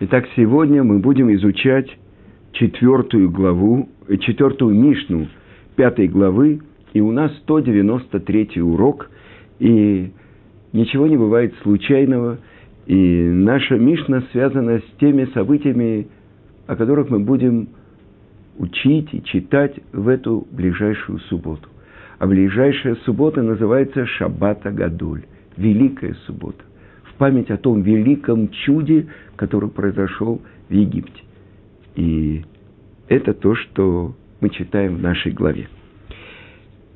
Итак, сегодня мы будем изучать четвертую главу, э, четвертую Мишну пятой главы, и у нас 193 урок, и ничего не бывает случайного, и наша Мишна связана с теми событиями, о которых мы будем учить и читать в эту ближайшую субботу. А ближайшая суббота называется Шаббата Гадуль, Великая суббота, память о том великом чуде, который произошел в Египте. И это то, что мы читаем в нашей главе.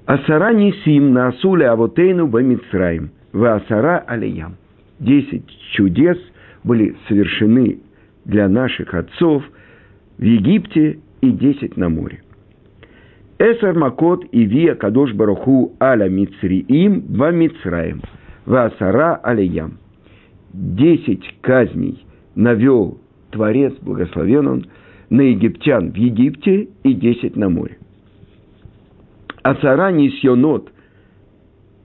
Асара нисим на асуле авотейну бамицраим, в асара алиям. Десять чудес были совершены для наших отцов в Египте и десять на море. Эсар Макот и Вия Кадош Баруху Аля Мицриим Ва Мицраим Васара Алиям. Десять казней навел Творец, благословен он, на египтян в Египте и десять на море. Ацара нисьонот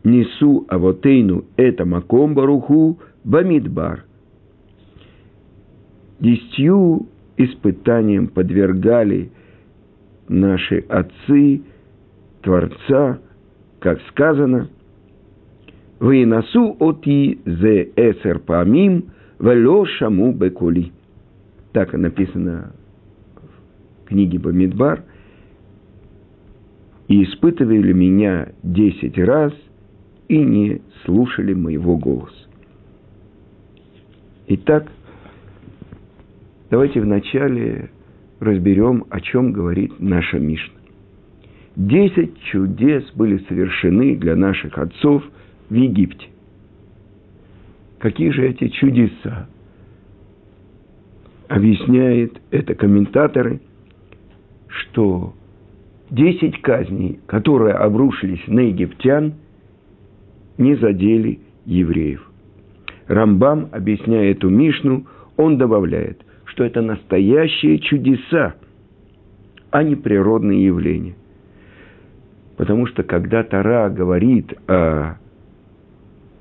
несу авотейну это маком баруху бамидбар. Десятью испытаниям подвергали наши отцы Творца, как сказано, «Вы насу оти зе эсер памим, вело шаму бекули». Так написано в книге Бамидбар. «И испытывали меня десять раз, и не слушали моего голоса». Итак, давайте вначале разберем, о чем говорит наша Мишна. Десять чудес были совершены для наших отцов в Египте. Какие же эти чудеса? Объясняет это комментаторы, что десять казней, которые обрушились на египтян, не задели евреев. Рамбам, объясняя эту Мишну, он добавляет – что это настоящие чудеса, а не природные явления. Потому что когда Тара говорит о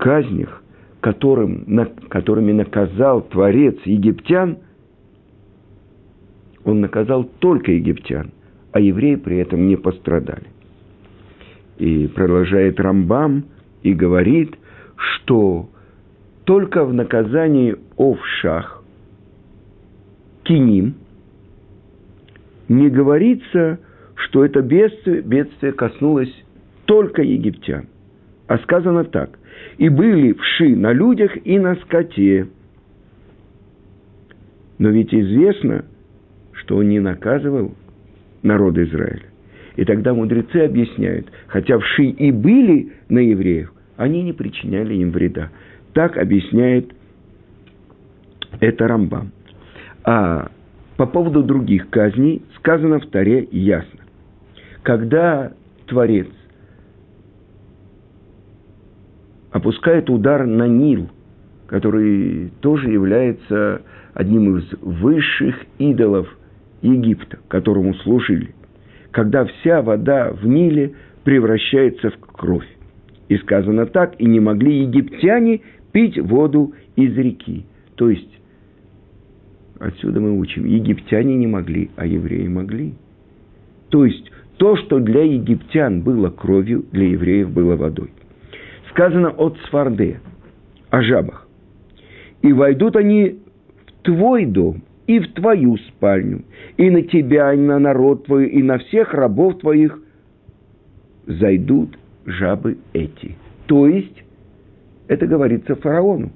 казнях, которым, на, которыми наказал Творец египтян, он наказал только египтян, а евреи при этом не пострадали. И продолжает Рамбам и говорит, что только в наказании овшах киним, не говорится, что это бедствие, бедствие коснулось только египтян. А сказано так. «И были вши на людях и на скоте». Но ведь известно, что он не наказывал народ Израиля. И тогда мудрецы объясняют, хотя вши и были на евреев, они не причиняли им вреда. Так объясняет это Рамбам. А по поводу других казней сказано в Таре ясно. Когда Творец опускает удар на Нил, который тоже является одним из высших идолов Египта, которому служили, когда вся вода в Ниле превращается в кровь. И сказано так, и не могли египтяне пить воду из реки. То есть Отсюда мы учим, египтяне не могли, а евреи могли. То есть то, что для египтян было кровью, для евреев было водой. Сказано от Сфарде, о жабах. И войдут они в твой дом и в твою спальню, и на тебя, и на народ твой, и на всех рабов твоих зайдут жабы эти. То есть, это говорится фараону,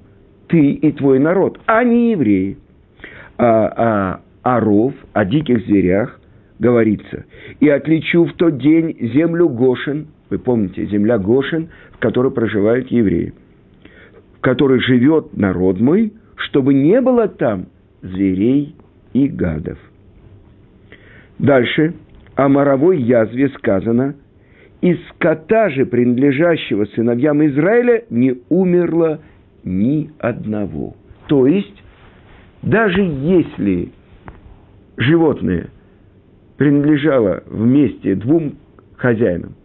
ты и твой народ, а не евреи о, о, о ров, о диких зверях говорится. «И отличу в тот день землю Гошин». Вы помните, земля Гошин, в которой проживают евреи. В которой живет народ мой, чтобы не было там зверей и гадов. Дальше. О моровой язве сказано, из скота же, принадлежащего сыновьям Израиля, не умерло ни одного. То есть, даже если животное принадлежало вместе двум хозяинам,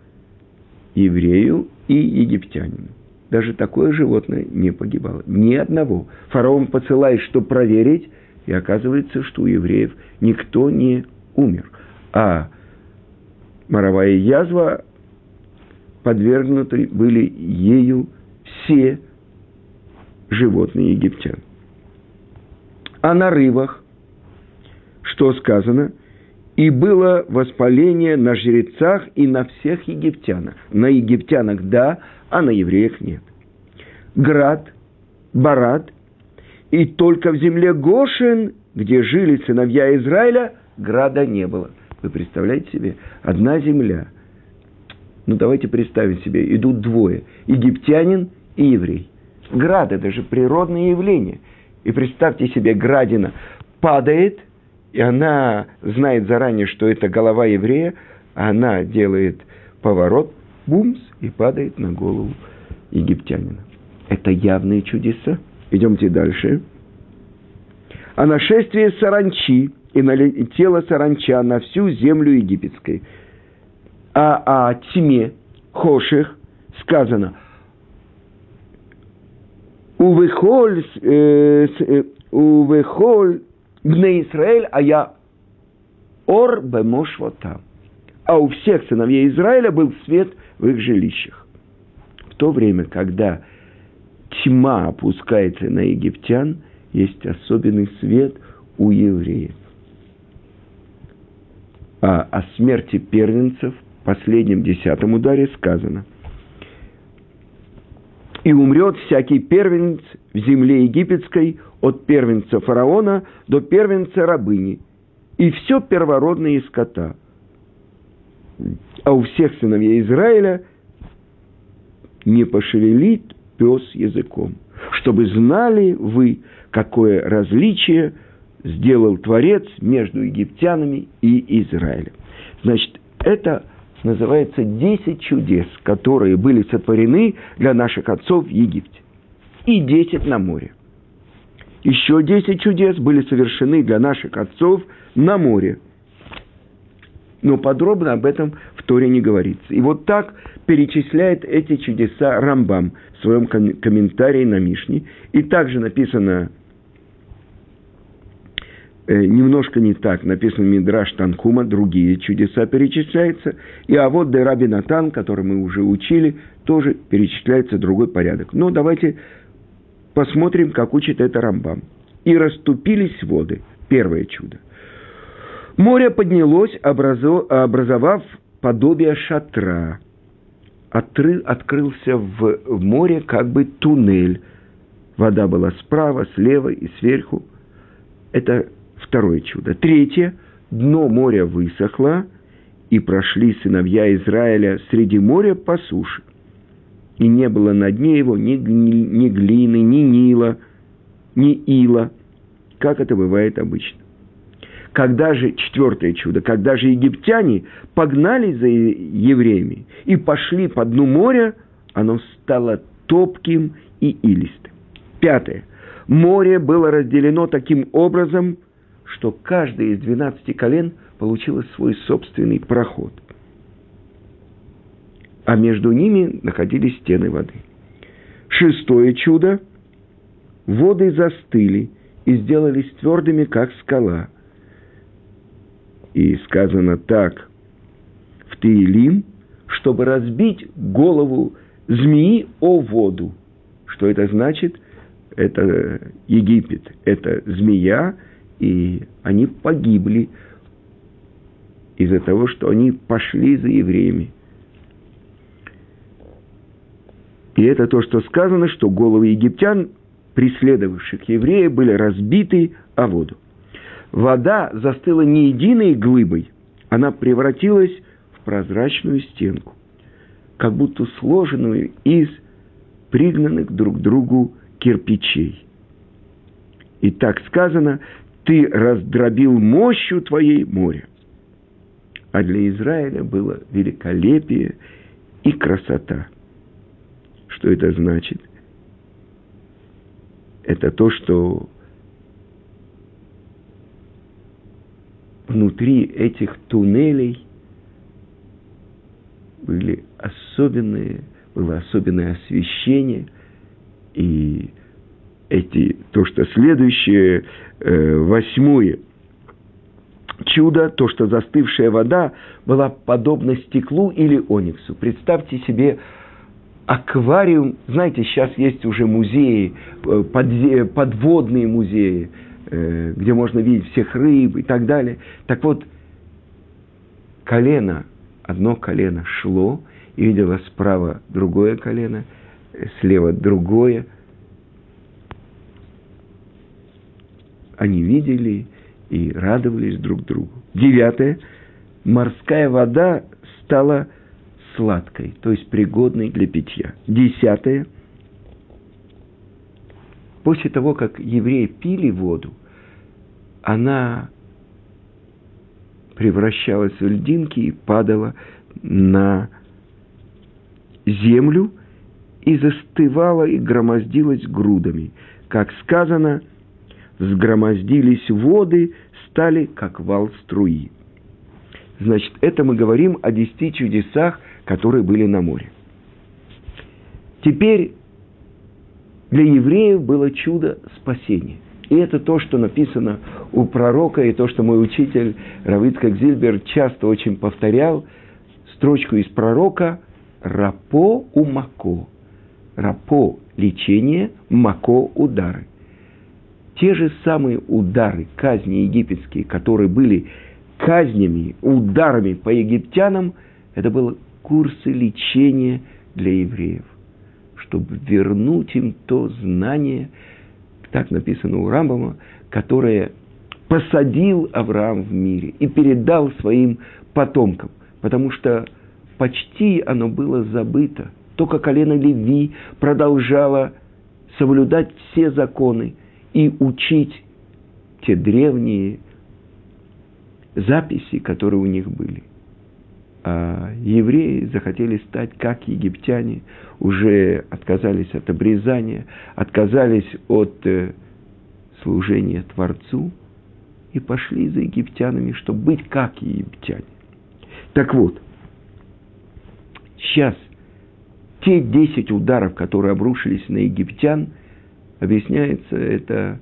еврею и египтянину, даже такое животное не погибало. Ни одного. Фараон посылает, чтобы проверить, И оказывается, что у евреев никто не умер. А моровая язва подвергнуты были ею все животные египтян. А на рыбах, что сказано, и было воспаление на жрецах и на всех египтянах. На египтянах да, а на евреях нет. Град, Барат, и только в земле Гошин, где жили сыновья Израиля, града не было. Вы представляете себе? Одна земля. Ну, давайте представим себе, идут двое. Египтянин и еврей. Град – это же природное явление. И представьте себе, градина падает, и она знает заранее, что это голова еврея, а она делает поворот, бумс, и падает на голову египтянина. Это явные чудеса. Идемте дальше. А нашествие саранчи, и налетела саранча на всю землю египетской. А о тьме, хоших, сказано, Увехоль, э, э, увехоль бне Израиль, а я ор бемош там. А у всех сыновей Израиля был свет в их жилищах. В то время, когда тьма опускается на египтян, есть особенный свет у евреев. А о смерти первенцев в последнем десятом ударе сказано – и умрет всякий первенец земле египетской от первенца фараона до первенца рабыни, и все первородное из скота. А у всех сыновей Израиля не пошевелит пес языком, чтобы знали вы, какое различие сделал Творец между египтянами и Израилем. Значит, это называется «Десять чудес», которые были сотворены для наших отцов в Египте. И десять на море. Еще десять чудес были совершены для наших отцов на море. Но подробно об этом в Торе не говорится. И вот так перечисляет эти чудеса Рамбам в своем комментарии на Мишне. И также написано Э, немножко не так. Написано Мидраш Танхума, другие чудеса перечисляются. И а вот де Раби Натан, который мы уже учили, тоже перечисляется другой порядок. Но давайте посмотрим, как учит это Рамбам. И расступились воды. Первое чудо. Море поднялось, образовав подобие шатра. Отры, открылся в, море как бы туннель. Вода была справа, слева и сверху. Это Второе чудо. Третье. Дно моря высохло, и прошли сыновья Израиля среди моря по суше. И не было на дне его ни, ни, ни глины, ни нила, ни ила, как это бывает обычно. Когда же, четвертое чудо, когда же египтяне погнали за евреями и пошли по дну моря, оно стало топким и илистым. Пятое. Море было разделено таким образом – что каждый из двенадцати колен получило свой собственный проход. А между ними находились стены воды. Шестое чудо. Воды застыли и сделались твердыми, как скала. И сказано так в Таилим, чтобы разбить голову змеи о воду. Что это значит? Это Египет, это змея, и они погибли из-за того, что они пошли за евреями. И это то, что сказано, что головы египтян, преследовавших евреев, были разбиты о воду. Вода застыла не единой глыбой, она превратилась в прозрачную стенку, как будто сложенную из пригнанных друг к другу кирпичей. И так сказано, ты раздробил мощью твоей море. А для Израиля было великолепие и красота. Что это значит? Это то, что внутри этих туннелей были особенные, было особенное освещение, и эти, то, что следующее, э, восьмое чудо, то, что застывшая вода была подобна стеклу или ониксу. Представьте себе аквариум, знаете, сейчас есть уже музеи, э, подводные музеи, э, где можно видеть всех рыб и так далее. Так вот, колено, одно колено шло и видело справа другое колено, слева другое. Они видели и радовались друг другу. Девятое. Морская вода стала сладкой, то есть пригодной для питья. Десятое. После того, как евреи пили воду, она превращалась в льдинки и падала на землю и застывала и громоздилась грудами. Как сказано, взгромоздились воды, стали как вал струи. Значит, это мы говорим о десяти чудесах, которые были на море. Теперь для евреев было чудо спасения. И это то, что написано у пророка, и то, что мой учитель Равицкак Зильбер часто очень повторял, строчку из пророка «Рапо у мако». Рапо – лечение, мако – удары. Те же самые удары, казни египетские, которые были казнями, ударами по египтянам, это были курсы лечения для евреев, чтобы вернуть им то знание, так написано у Рамбама, которое посадил Авраам в мире и передал своим потомкам, потому что почти оно было забыто. Только колено Леви продолжало соблюдать все законы и учить те древние записи, которые у них были. А евреи захотели стать как египтяне, уже отказались от обрезания, отказались от э, служения Творцу и пошли за египтянами, чтобы быть как египтяне. Так вот, сейчас те десять ударов, которые обрушились на египтян, объясняется это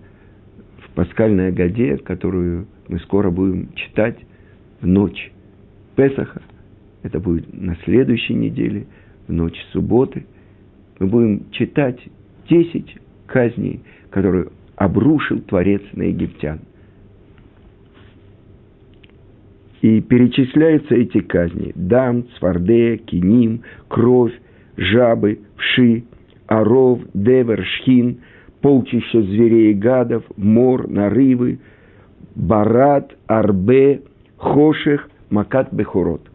в пасхальной Агаде, которую мы скоро будем читать в ночь Песаха. Это будет на следующей неделе, в ночь субботы. Мы будем читать десять казней, которые обрушил Творец на египтян. И перечисляются эти казни. Дам, Цварде, Киним, Кровь, Жабы, Вши, Оров, Девер, Шхин, полчища зверей и гадов, Мор, Нарывы, Барат, Арбе, Хошех, Макат, Бехорот.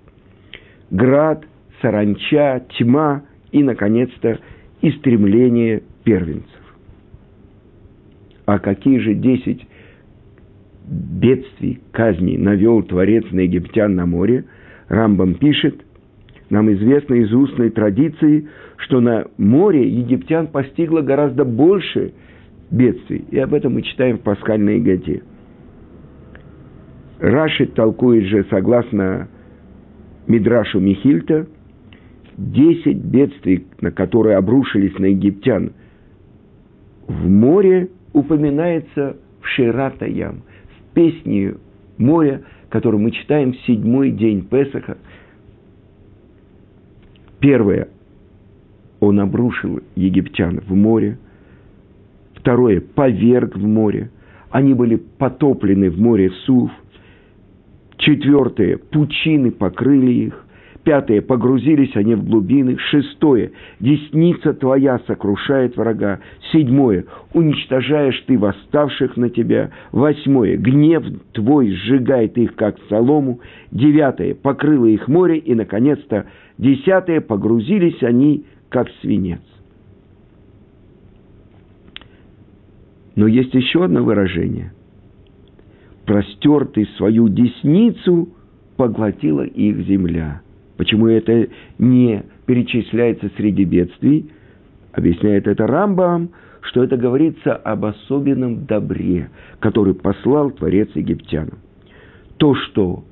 Град, Саранча, Тьма и, наконец-то, истремление первенцев. А какие же десять бедствий, казней навел Творец на египтян на море, Рамбам пишет, нам известно из устной традиции, что на море египтян постигло гораздо больше бедствий. И об этом мы читаем в пасхальной годе. Рашид толкует же, согласно Мидрашу Михильта, десять бедствий, на которые обрушились на египтян в море, упоминается в Ширата Ям – песни моря, которую мы читаем в седьмой день Песаха. Первое. Он обрушил египтян в море. Второе. Поверг в море. Они были потоплены в море Сув. Четвертое. Пучины покрыли их. Пятое. Погрузились они в глубины. Шестое. Десница твоя сокрушает врага. Седьмое. Уничтожаешь ты восставших на тебя. Восьмое. Гнев твой сжигает их, как солому. Девятое. Покрыло их море. И, наконец-то, десятое. Погрузились они, как свинец. Но есть еще одно выражение. Простертый свою десницу поглотила их земля – Почему это не перечисляется среди бедствий? Объясняет это Рамбам, что это говорится об особенном добре, который послал Творец египтянам. То, что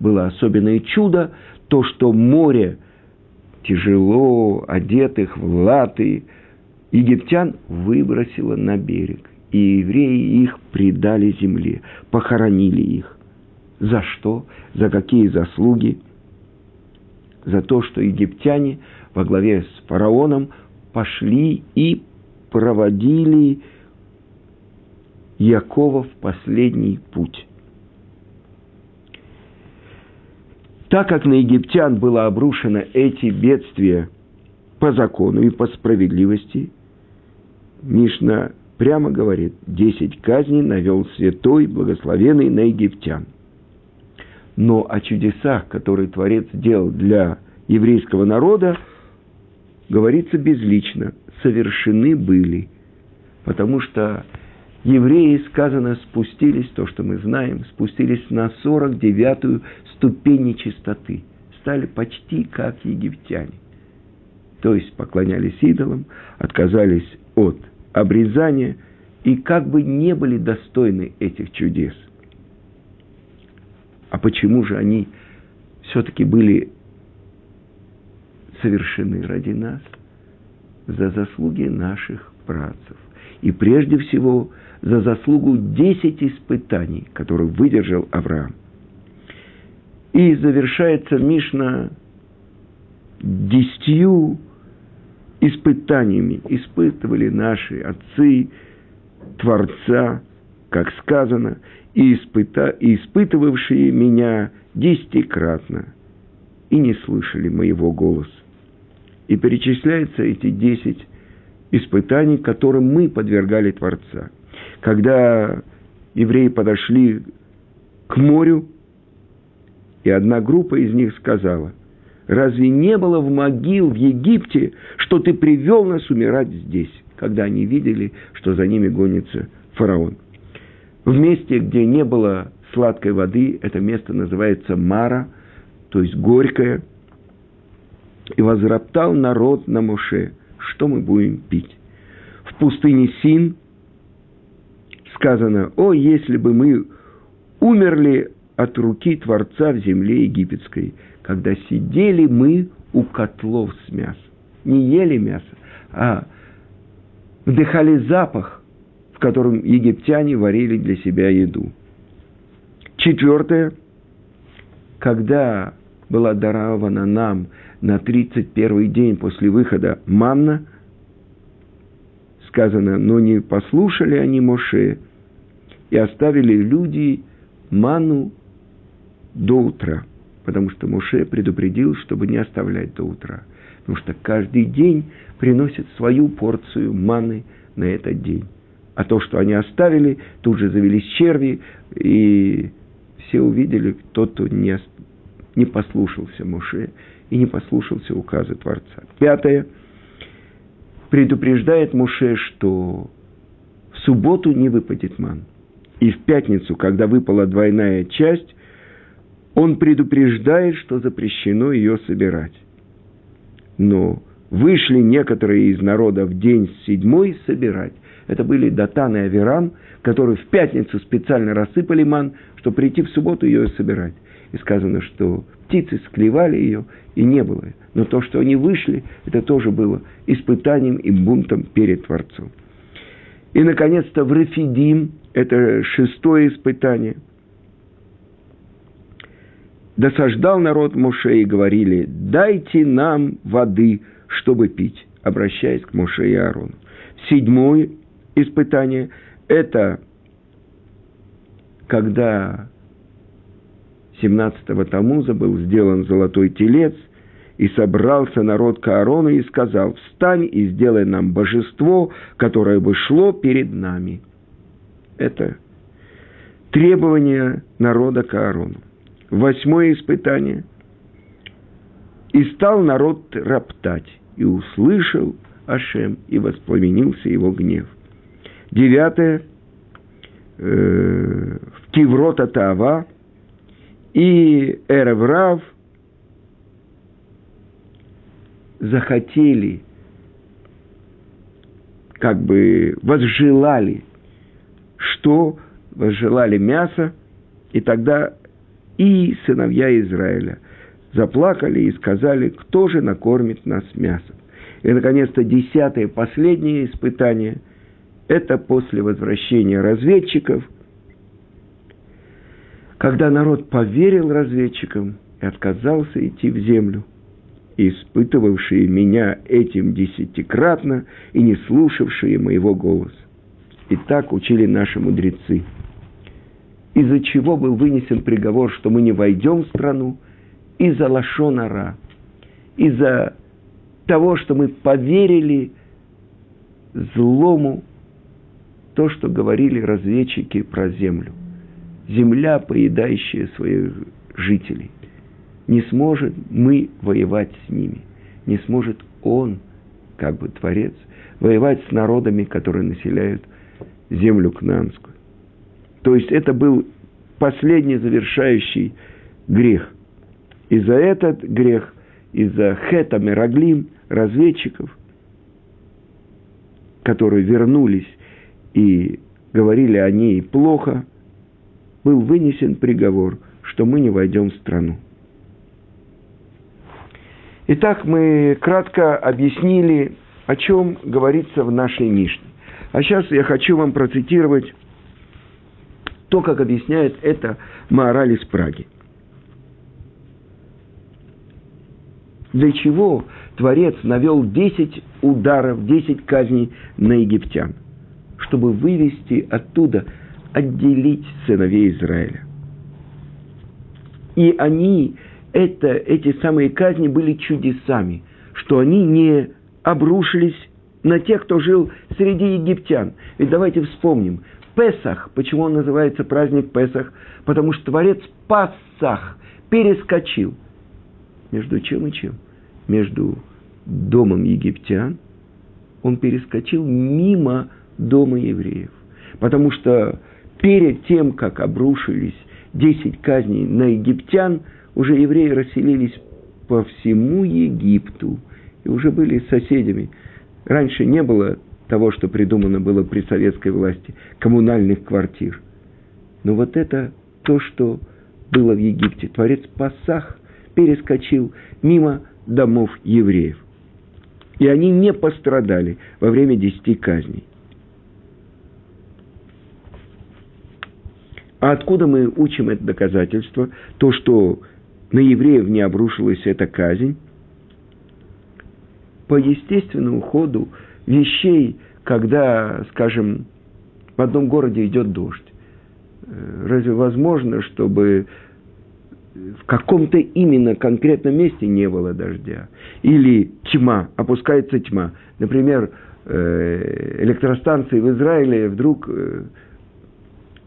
было особенное чудо, то, что море тяжело одетых в латы, египтян выбросило на берег, и евреи их предали земле, похоронили их. За что? За какие заслуги? За то, что египтяне во главе с фараоном пошли и проводили Якова в последний путь. Так как на египтян было обрушено эти бедствия по закону и по справедливости, Мишна прямо говорит, десять казней навел святой, благословенный на египтян. Но о чудесах, которые Творец делал для еврейского народа, говорится безлично, совершены были. Потому что евреи, сказано, спустились, то, что мы знаем, спустились на 49-ю ступень нечистоты. Стали почти как египтяне. То есть поклонялись идолам, отказались от обрезания и как бы не были достойны этих чудес. А почему же они все-таки были совершены ради нас? За заслуги наших працев. И прежде всего за заслугу десять испытаний, которые выдержал Авраам. И завершается Мишна десятью испытаниями. Испытывали наши отцы, Творца, как сказано, и, испыта, испытывавшие меня десятикратно, и не слышали моего голоса. И перечисляются эти десять испытаний, которым мы подвергали Творца. Когда евреи подошли к морю, и одна группа из них сказала, «Разве не было в могил в Египте, что ты привел нас умирать здесь?» Когда они видели, что за ними гонится фараон. В месте, где не было сладкой воды, это место называется Мара, то есть горькое. И возроптал народ на Моше, что мы будем пить. В пустыне Син сказано, о, если бы мы умерли от руки Творца в земле египетской, когда сидели мы у котлов с мясом. Не ели мясо, а вдыхали запах в котором египтяне варили для себя еду. Четвертое. Когда была дарована нам на 31 день после выхода манна, сказано, но не послушали они Моше и оставили люди ману до утра, потому что Моше предупредил, чтобы не оставлять до утра, потому что каждый день приносит свою порцию маны на этот день. А то, что они оставили, тут же завелись черви, и все увидели, тот, кто не, не послушался Муше и не послушался указа Творца. Пятое. Предупреждает Муше, что в субботу не выпадет ман. И в пятницу, когда выпала двойная часть, он предупреждает, что запрещено ее собирать. Но вышли некоторые из народа в день седьмой собирать. Это были Датан и Аверам, которые в пятницу специально рассыпали ман, чтобы прийти в субботу ее собирать. И сказано, что птицы склевали ее, и не было. Но то, что они вышли, это тоже было испытанием и бунтом перед Творцом. И, наконец-то, в Рефидим, это шестое испытание, досаждал народ Моше и говорили, дайте нам воды, чтобы пить, обращаясь к Моше и Аарону. Седьмое испытание – это когда 17-го Тамуза был сделан золотой телец, и собрался народ к Аарону и сказал, «Встань и сделай нам божество, которое бы шло перед нами». Это требование народа к Аарону. Восьмое испытание. «И стал народ роптать, и услышал Ашем, и воспламенился его гнев». Девятое. Э, в Киврота Тава и Эреврав захотели, как бы возжелали, что возжелали мясо, и тогда и сыновья Израиля заплакали и сказали, кто же накормит нас мясом. И, наконец-то, десятое, последнее испытание – это после возвращения разведчиков, когда народ поверил разведчикам и отказался идти в землю, испытывавшие меня этим десятикратно и не слушавшие моего голоса. И так учили наши мудрецы. Из-за чего был вынесен приговор, что мы не войдем в страну? Из-за лошонара. Из-за того, что мы поверили злому то, что говорили разведчики про землю. Земля, поедающая своих жителей. Не сможет мы воевать с ними. Не сможет он, как бы Творец, воевать с народами, которые населяют землю Кнанскую. То есть это был последний завершающий грех. И за этот грех, из-за хета Мераглим, разведчиков, которые вернулись и говорили о ней плохо, был вынесен приговор, что мы не войдем в страну. Итак, мы кратко объяснили, о чем говорится в нашей Мишне. А сейчас я хочу вам процитировать то, как объясняет это Маораль из Праги. Для чего Творец навел 10 ударов, 10 казней на египтян? Чтобы вывести оттуда, отделить сыновей Израиля. И они, это, эти самые казни были чудесами, что они не обрушились на тех, кто жил среди египтян. Ведь давайте вспомним, Песах, почему он называется праздник Песах? Потому что Творец Пасах перескочил. Между чем и чем? Между домом египтян, он перескочил мимо дома евреев. Потому что перед тем, как обрушились 10 казней на египтян, уже евреи расселились по всему Египту и уже были соседями – Раньше не было того, что придумано было при советской власти, коммунальных квартир. Но вот это то, что было в Египте. Творец Пасах перескочил мимо домов евреев. И они не пострадали во время десяти казней. А откуда мы учим это доказательство? То, что на евреев не обрушилась эта казнь, по естественному ходу вещей, когда, скажем, в одном городе идет дождь. Э, разве возможно, чтобы в каком-то именно конкретном месте не было дождя? Или тьма, опускается тьма. Например, э, электростанции в Израиле вдруг э,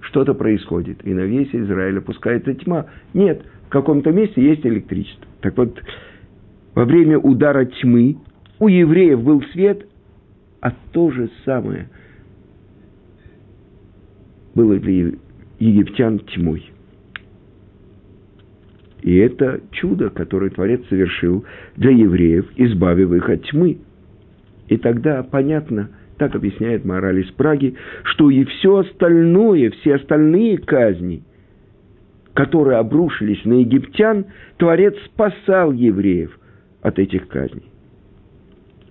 что-то происходит, и на весь Израиль опускается тьма. Нет, в каком-то месте есть электричество. Так вот, во время удара тьмы у евреев был свет, а то же самое было для египтян тьмой. И это чудо, которое Творец совершил для евреев, избавив их от тьмы. И тогда понятно, так объясняет мораль из Праги, что и все остальное, все остальные казни, которые обрушились на египтян, Творец спасал евреев от этих казней.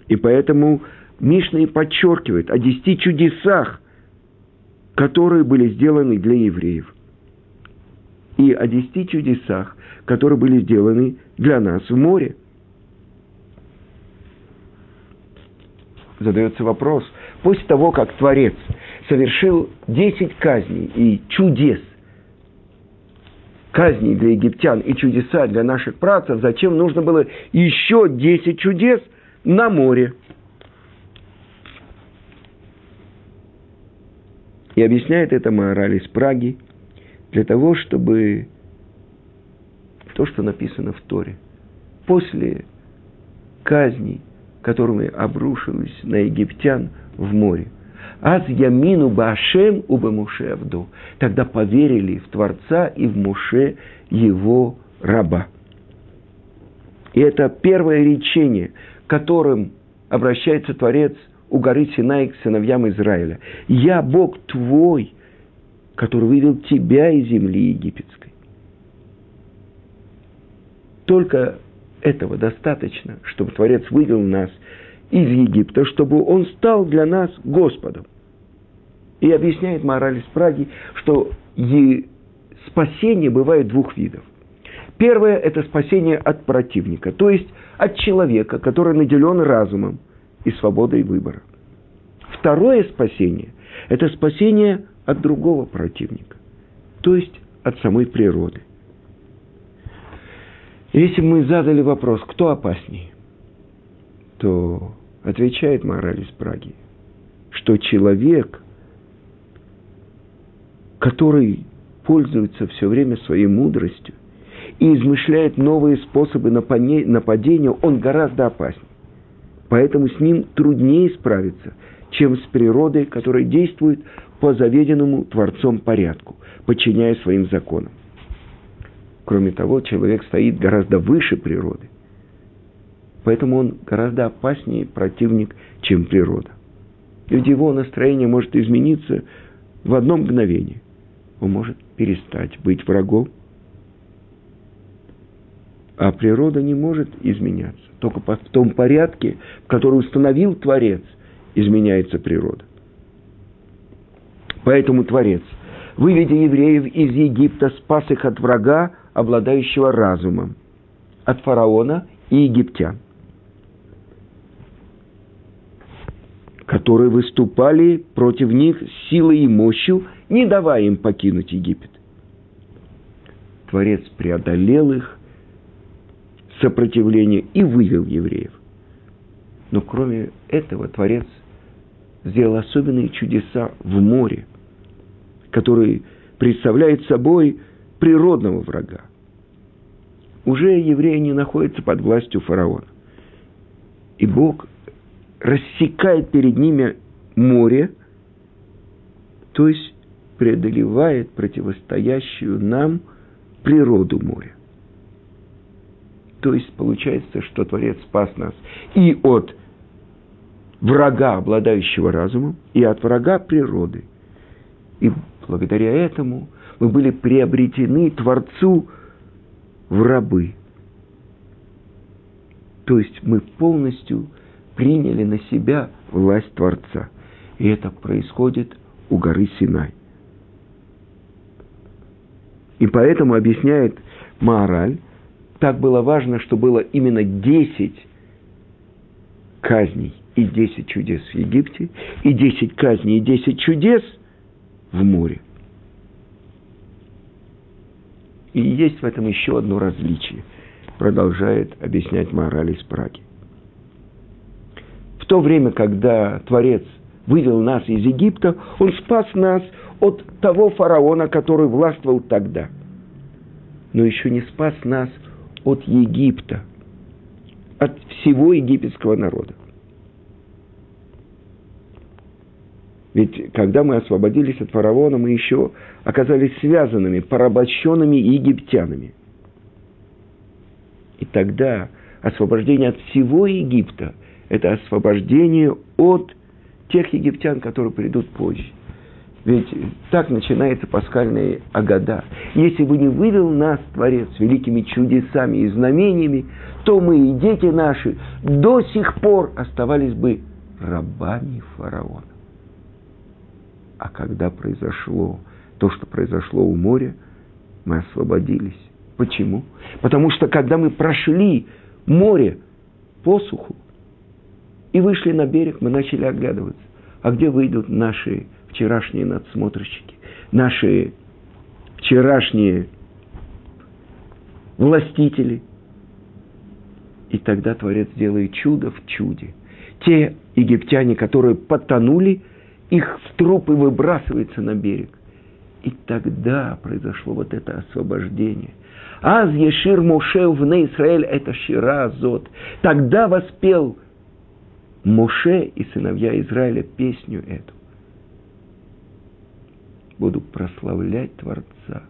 И поэтому Мишна и подчеркивает о десяти чудесах, которые были сделаны для евреев. И о десяти чудесах, которые были сделаны для нас в море. Задается вопрос. После того, как Творец совершил десять казней и чудес, казней для египтян и чудеса для наших працев, зачем нужно было еще десять чудес – на море. И объясняет это мораль из Праги для того, чтобы то, что написано в Торе, после казней, которыми обрушились на египтян в море, Аз ямину башем убе Муше Авду. Тогда поверили в Творца и в Муше его раба. И это первое речение, которым обращается Творец у горы Синай к сыновьям Израиля. «Я Бог твой, который вывел тебя из земли египетской». Только этого достаточно, чтобы Творец вывел нас из Египта, чтобы он стал для нас Господом. И объясняет мораль из Праги, что спасение бывает двух видов. Первое – это спасение от противника, то есть от человека, который наделен разумом и свободой выбора. Второе спасение – это спасение от другого противника, то есть от самой природы. Если мы задали вопрос, кто опаснее, то отвечает мораль из Праги, что человек, который пользуется все время своей мудростью и измышляет новые способы нападения, он гораздо опаснее. Поэтому с ним труднее справиться, чем с природой, которая действует по заведенному Творцом порядку, подчиняя своим законам. Кроме того, человек стоит гораздо выше природы. Поэтому он гораздо опаснее противник, чем природа. Ведь его настроение может измениться в одно мгновение. Он может перестать быть врагом. А природа не может изменяться. Только в том порядке, который установил Творец, изменяется природа. Поэтому Творец, выведя евреев из Египта, спас их от врага, обладающего разумом, от фараона и египтян, которые выступали против них силой и мощью, не давая им покинуть Египет. Творец преодолел их сопротивление и вывел евреев. Но кроме этого Творец сделал особенные чудеса в море, который представляет собой природного врага уже евреи не находятся под властью фараона. И Бог рассекает перед ними море, то есть преодолевает противостоящую нам природу моря. То есть получается, что Творец спас нас и от врага, обладающего разумом, и от врага природы. И благодаря этому мы были приобретены Творцу в рабы. То есть мы полностью приняли на себя власть Творца. И это происходит у горы Синай. И поэтому объясняет Маораль, так было важно, что было именно 10 казней и 10 чудес в Египте, и 10 казней и 10 чудес в море. И есть в этом еще одно различие, продолжает объяснять мораль из Праги. В то время, когда Творец вывел нас из Египта, Он спас нас от того фараона, который властвовал тогда. Но еще не спас нас от Египта, от всего египетского народа. Ведь когда мы освободились от фараона, мы еще оказались связанными, порабощенными египтянами. И тогда освобождение от всего Египта – это освобождение от тех египтян, которые придут позже. Ведь так начинается пасхальная Агада. Если бы не вывел нас Творец великими чудесами и знамениями, то мы и дети наши до сих пор оставались бы рабами фараона. А когда произошло то, что произошло у моря, мы освободились. Почему? Потому что когда мы прошли море по суху и вышли на берег, мы начали оглядываться. А где выйдут наши вчерашние надсмотрщики, наши вчерашние властители? И тогда Творец делает чудо в чуде. Те египтяне, которые потонули – их в трупы выбрасывается на берег. И тогда произошло вот это освобождение. Аз Ешир Моше в Израиль это Шира Азот. Тогда воспел Моше и сыновья Израиля песню эту. Буду прославлять Творца.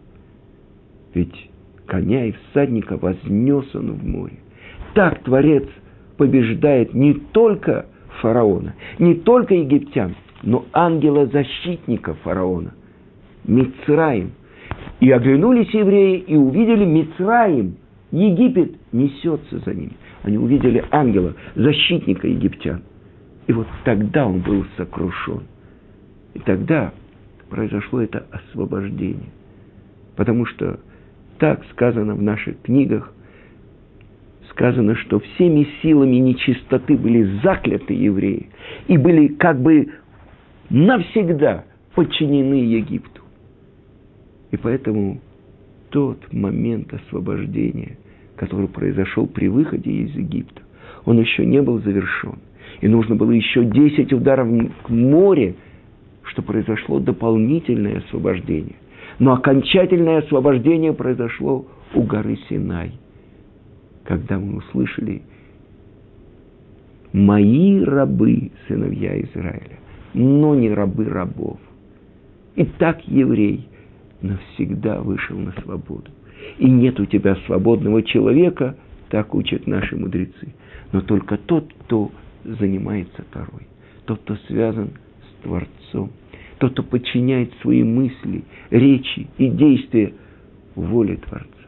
Ведь коня и всадника вознес он в море. Так Творец побеждает не только фараона, не только египтян – но ангела-защитника фараона, Мицраим. И оглянулись евреи и увидели Мицраим, Египет несется за ними. Они увидели ангела, защитника египтян – И вот тогда он был сокрушен. И тогда произошло это освобождение. Потому что так сказано в наших книгах, сказано, что всеми силами нечистоты были закляты евреи и были как бы навсегда подчинены Египту. И поэтому тот момент освобождения, который произошел при выходе из Египта, он еще не был завершен. И нужно было еще 10 ударов к море, что произошло дополнительное освобождение. Но окончательное освобождение произошло у горы Синай, когда мы услышали «Мои рабы, сыновья Израиля, но не рабы рабов». И так еврей навсегда вышел на свободу. И нет у тебя свободного человека, так учат наши мудрецы. Но только тот, кто занимается Торой, тот, кто связан с Творцом, тот, кто подчиняет свои мысли, речи и действия воле Творца.